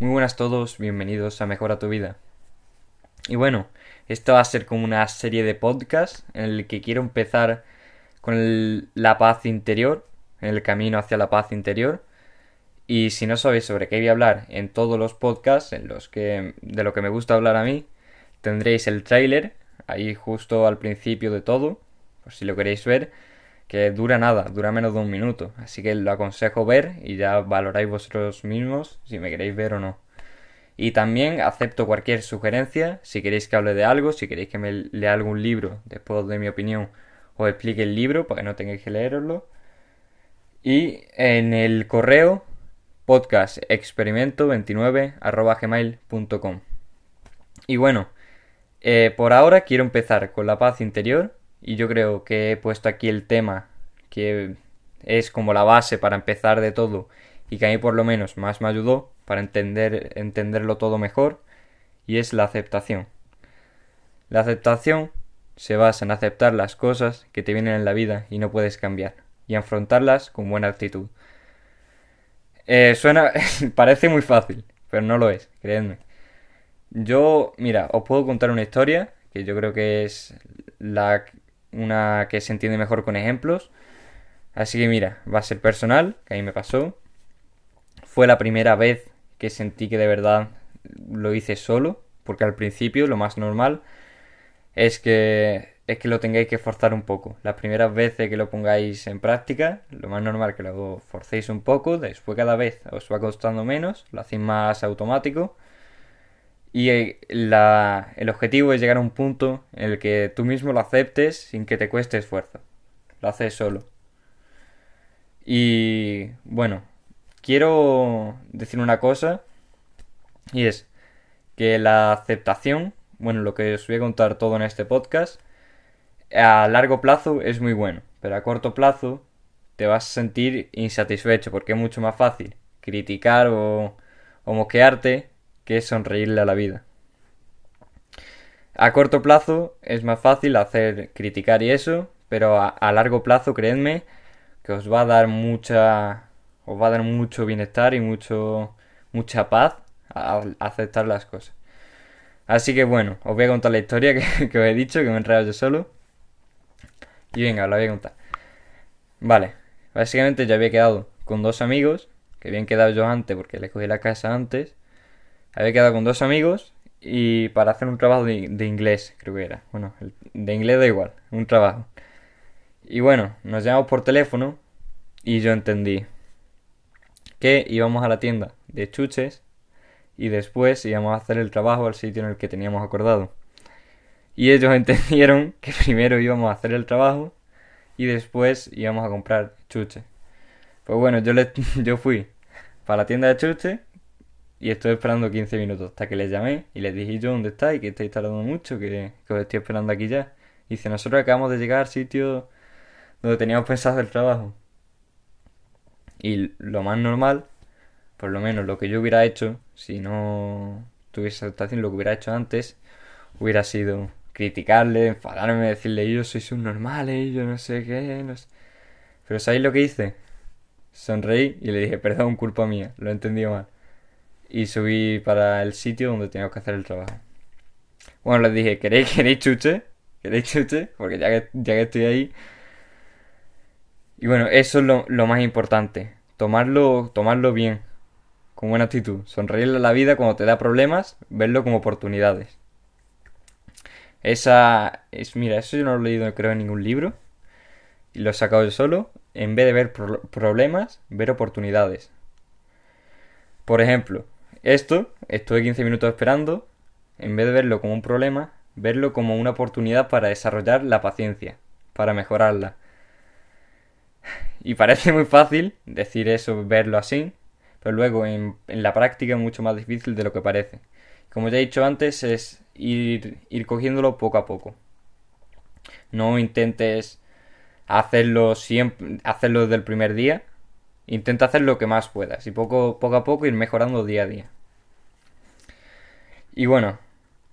Muy buenas a todos, bienvenidos a Mejora tu vida. Y bueno, esto va a ser como una serie de podcasts en el que quiero empezar con la paz interior, en el camino hacia la paz interior. Y si no sabéis sobre qué voy a hablar en todos los podcasts, en los que de lo que me gusta hablar a mí, tendréis el trailer ahí justo al principio de todo, por si lo queréis ver, que dura nada, dura menos de un minuto, así que lo aconsejo ver y ya valoráis vosotros mismos si me queréis ver o no. Y también acepto cualquier sugerencia, si queréis que hable de algo, si queréis que me lea algún libro después de mi opinión, os explique el libro para que no tengáis que leeroslo. Y en el correo podcastexperimento29 Y bueno, eh, por ahora quiero empezar con la paz interior y yo creo que he puesto aquí el tema que es como la base para empezar de todo y que a mí por lo menos más me ayudó para entender entenderlo todo mejor y es la aceptación. La aceptación se basa en aceptar las cosas que te vienen en la vida y no puedes cambiar y afrontarlas con buena actitud. Eh, suena parece muy fácil, pero no lo es, creedme. Yo, mira, os puedo contar una historia que yo creo que es la una que se entiende mejor con ejemplos. Así que mira, va a ser personal, que a mí me pasó. Fue la primera vez que sentí que de verdad lo hice solo, porque al principio lo más normal es que es que lo tengáis que forzar un poco. Las primeras veces que lo pongáis en práctica, lo más normal es que lo forcéis un poco, después cada vez os va costando menos, lo hacéis más automático y eh, el objetivo es llegar a un punto en el que tú mismo lo aceptes sin que te cueste esfuerzo. Lo haces solo. Y bueno, quiero decir una cosa y es que la aceptación, bueno, lo que os voy a contar todo en este podcast, a largo plazo es muy bueno, pero a corto plazo te vas a sentir insatisfecho porque es mucho más fácil criticar o, moquearte que sonreírle a la vida. A corto plazo es más fácil hacer criticar y eso, pero a, largo plazo, creedme, que os va a dar mucha os va a dar mucho bienestar y mucho mucha paz al aceptar las cosas. Así que bueno, os voy a contar la historia que, os he dicho, que me he enredado yo solo. Y venga, os la voy a contar. Vale, básicamente ya había quedado con dos amigos, que habían quedado yo antes porque les cogí la casa antes había quedado con dos amigos y para hacer un trabajo de, inglés, creo que era. Bueno, de inglés da igual, un trabajo. Y bueno, nos llamamos por teléfono y yo entendí que íbamos a la tienda de chuches y después íbamos a hacer el trabajo al sitio en el que teníamos acordado. Y ellos entendieron que primero íbamos a hacer el trabajo y después íbamos a comprar chuches. Pues bueno, yo, le, yo fui para la tienda de chuches y estoy esperando 15 minutos hasta que les llamé y les dije yo dónde estáis, que estáis tardando mucho, que, que, os estoy esperando aquí ya. Y dice, nosotros acabamos de llegar al sitio donde teníamos pensado el trabajo. Y lo más normal, por lo menos lo que yo hubiera hecho, si no tuviese aceptación, lo que hubiera hecho antes, hubiera sido criticarle, enfadarme, decirle yo soy subnormal, yo no sé qué, no sé. Pero ¿sabéis lo que hice? Sonreí y le dije, perdón, culpa mía, lo he entendido mal y subí para el sitio donde teníamos que hacer el trabajo. Bueno, les dije, ¿queréis, queréis chuche? ¿Queréis chuche? Porque ya que, ya que estoy ahí. Y bueno, eso es lo, lo más importante. Tomarlo, tomarlo bien. Con buena actitud. Sonreírle a la vida cuando te da problemas, verlo como oportunidades. Esa es, mira, eso yo no lo he leído creo en ningún libro. Y lo he sacado yo solo. En vez de ver problemas, ver oportunidades. Por ejemplo, esto, estuve 15 minutos esperando, en vez de verlo como un problema, verlo como una oportunidad para desarrollar la paciencia, para mejorarla. Y parece muy fácil decir eso, verlo así, pero luego en, la práctica es mucho más difícil de lo que parece. Como ya he dicho antes, es ir, ir cogiéndolo poco a poco. No intentes hacerlo siempre, hacerlo desde el primer día, Intenta hacer lo que más puedas y poco, poco a poco ir mejorando día a día. Y bueno,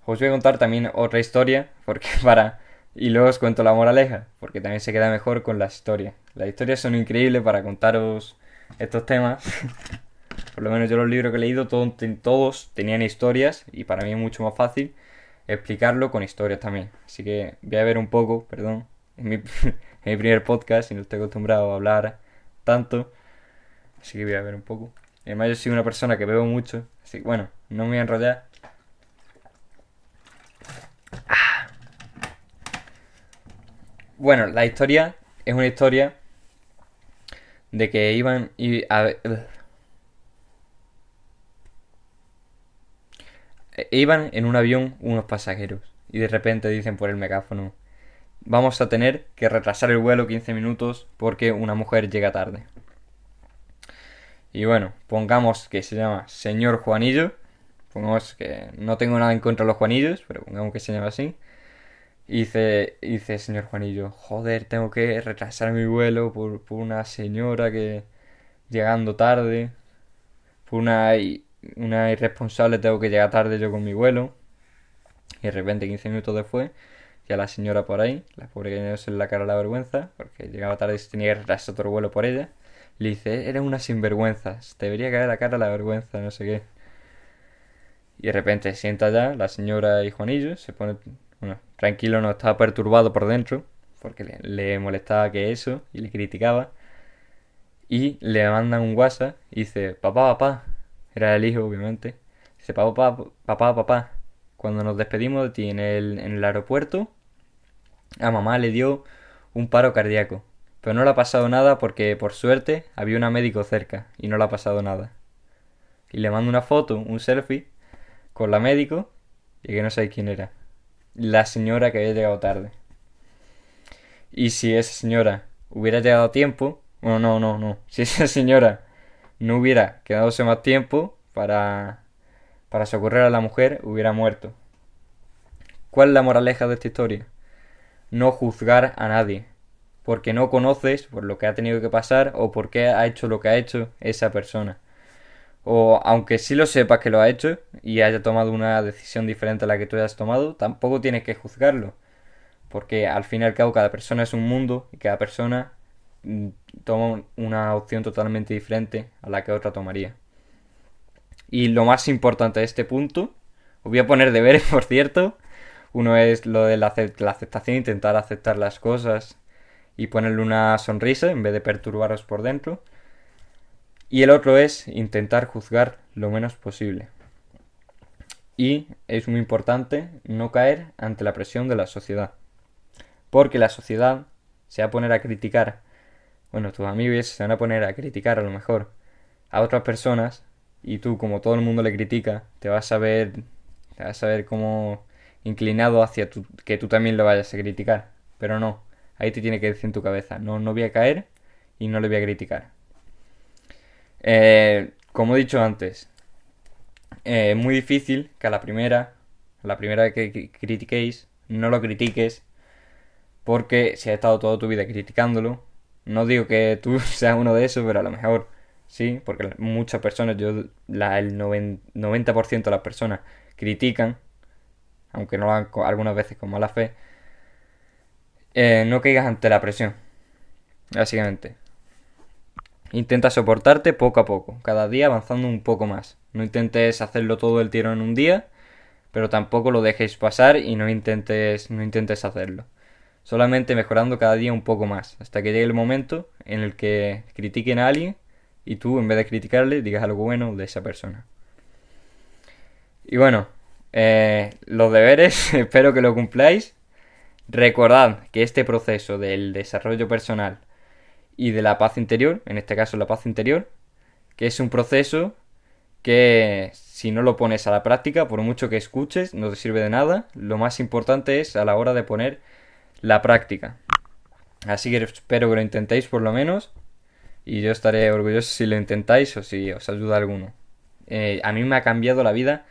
os voy a contar también otra historia, porque para... Y luego os cuento la moraleja, porque también se queda mejor con la historia. Las historias son increíbles para contaros estos temas. por lo menos yo los libros que he leído, todos tenían historias y para mí es mucho más fácil explicarlo con historias también. Así que voy a ver un poco, perdón, en mi, primer podcast y no estoy acostumbrado a hablar tanto. Así que voy a ver un poco. Además yo soy una persona que bebo mucho, así que bueno, no me voy a enrollar. Bueno, la historia es una historia de que iban y a, E iban en un avión unos pasajeros y de repente dicen por el megáfono vamos a tener que retrasar el vuelo 15 minutos porque una mujer llega tarde. Y bueno, pongamos que se llama señor Juanillo. Pongamos que no tengo nada en contra de los Juanillos, pero pongamos que se llama así. Y dice, señor Juanillo, joder, tengo que retrasar mi vuelo por, por una señora que llegando tarde. Por una una irresponsable, tengo que llegar tarde yo con mi vuelo. Y de repente, 15 minutos después, ya la señora por ahí, la pobre que no se la cara la vergüenza, porque llegaba tarde y se tenía que retrasar otro vuelo por ella. Le dice, eres una sinvergüenza, te debería caer la cara la vergüenza, no sé qué. Y de repente sienta ya la señora y Juanillo, se pone, bueno, tranquilo, no estaba perturbado por dentro, porque le, le molestaba que eso, y le criticaba. Y le mandan un WhatsApp y dice, papá, papá, era el hijo, obviamente. Dice, papá, papá, papá, cuando nos despedimos de ti en el, en el aeropuerto, a mamá le dio un paro cardíaco. Pero no le ha pasado nada porque, por suerte, había una médico cerca y no le ha pasado nada. Y le mando una foto, un selfie, con la médico y que no sé quién era. La señora que había llegado tarde. Y si esa señora hubiera llegado a tiempo, bueno, no, no, no. Si esa señora no hubiera quedadose más tiempo para, para socorrer a la mujer, hubiera muerto. ¿Cuál es la moraleja de esta historia? No juzgar a nadie, porque no conoces por lo que ha tenido que pasar o por qué ha hecho lo que ha hecho esa persona. O aunque sí lo sepas que lo ha hecho y haya tomado una decisión diferente a la que tú hayas tomado, tampoco tienes que juzgarlo. Porque al fin y al cabo cada persona es un mundo y cada persona Mm, toma una opción totalmente diferente a la que otra tomaría. Y lo más importante de este punto, os voy a poner deberes, por cierto. Uno es lo de la, aceptación, intentar aceptar las cosas y ponerle una sonrisa en vez de perturbaros por dentro. Y el otro es intentar juzgar lo menos posible. Y es muy importante no caer ante la presión de la sociedad. Porque la sociedad se va a poner a criticar bueno, tus amigos se van a poner a criticar a lo mejor a otras personas y tú, como todo el mundo le critica, te vas a ver, te vas a ver como inclinado hacia que tú también lo vayas a criticar. Pero no, ahí te tiene que decir en tu cabeza, no, no voy a caer y no le voy a criticar. Eh, como he dicho antes, eh, es muy difícil que a la primera, a la primera que critiquéis, no lo critiques porque si has estado toda tu vida criticándolo, no digo que tú seas uno de esos, pero a lo mejor sí, porque muchas personas, yo, la, el 90% de las personas critican, aunque no lo hagan algunas veces con mala fe, eh, no caigas ante la presión, básicamente. Intenta soportarte poco a poco, cada día avanzando un poco más. No intentes hacerlo todo el tiro en un día, pero tampoco lo dejes pasar y no intentes, no intentes hacerlo solamente mejorando cada día un poco más, hasta que llegue el momento en el que critiquen a alguien y tú, en vez de criticarle, digas algo bueno de esa persona. Y bueno, eh, los deberes, espero que lo cumpláis. Recordad que este proceso del desarrollo personal y de la paz interior, en este caso la paz interior, que es un proceso que si no lo pones a la práctica, por mucho que escuches, no te sirve de nada. Lo más importante es a la hora de poner la práctica. Así que espero que lo intentéis por lo menos. Y yo estaré orgulloso si lo intentáis o si os ayuda alguno. Eh, a mí me ha cambiado la vida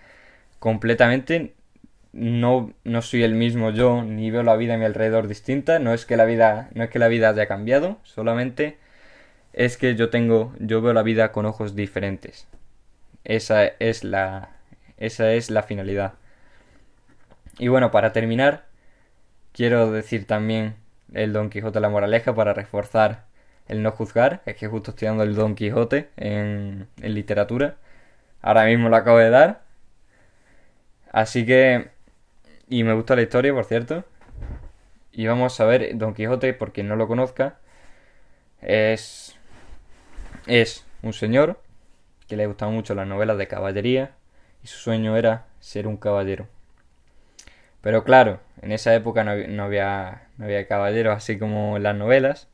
completamente. No, no soy el mismo yo, ni veo la vida a mi alrededor distinta. No es que la vida, no es que la vida haya cambiado, solamente es que yo tengo, yo veo la vida con ojos diferentes. Esa es la, esa es la finalidad. Y bueno, para terminar, quiero decir también el Don Quijote la Moraleja para reforzar el no juzgar, es que justo estoy dando el Don Quijote en, en literatura. Ahora mismo lo acabo de dar. Así que... Y me gusta la historia, por cierto. Y vamos a ver Don Quijote, por quien no lo conozca. Es... Es un señor que le gustaban mucho las novelas de caballería y su sueño era ser un caballero. Pero claro, en esa época no, había, no había caballeros así como en las novelas,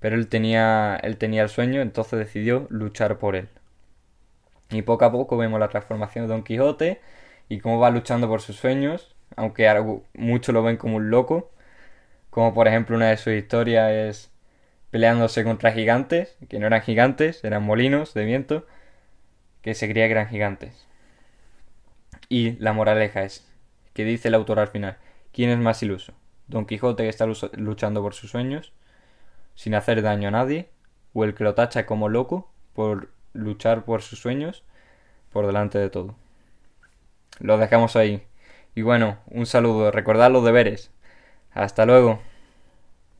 pero él tenía, él tenía el sueño, entonces decidió luchar por él. Y poco a poco vemos la transformación de Don Quijote y cómo va luchando por sus sueños, aunque muchos lo ven como un loco, como por ejemplo una de sus historias es peleándose contra gigantes, que no eran gigantes, eran molinos de viento, que se creía que eran gigantes. Y la moraleja es, que dice el autor al final, ¿quién es más iluso? ¿Don Quijote que está luchando por sus sueños, sin hacer daño a nadie? ¿O el que lo tacha como loco por luchar por sus sueños por delante de todo? Lo dejamos ahí. Y bueno, un saludo, recordad los deberes. Hasta luego.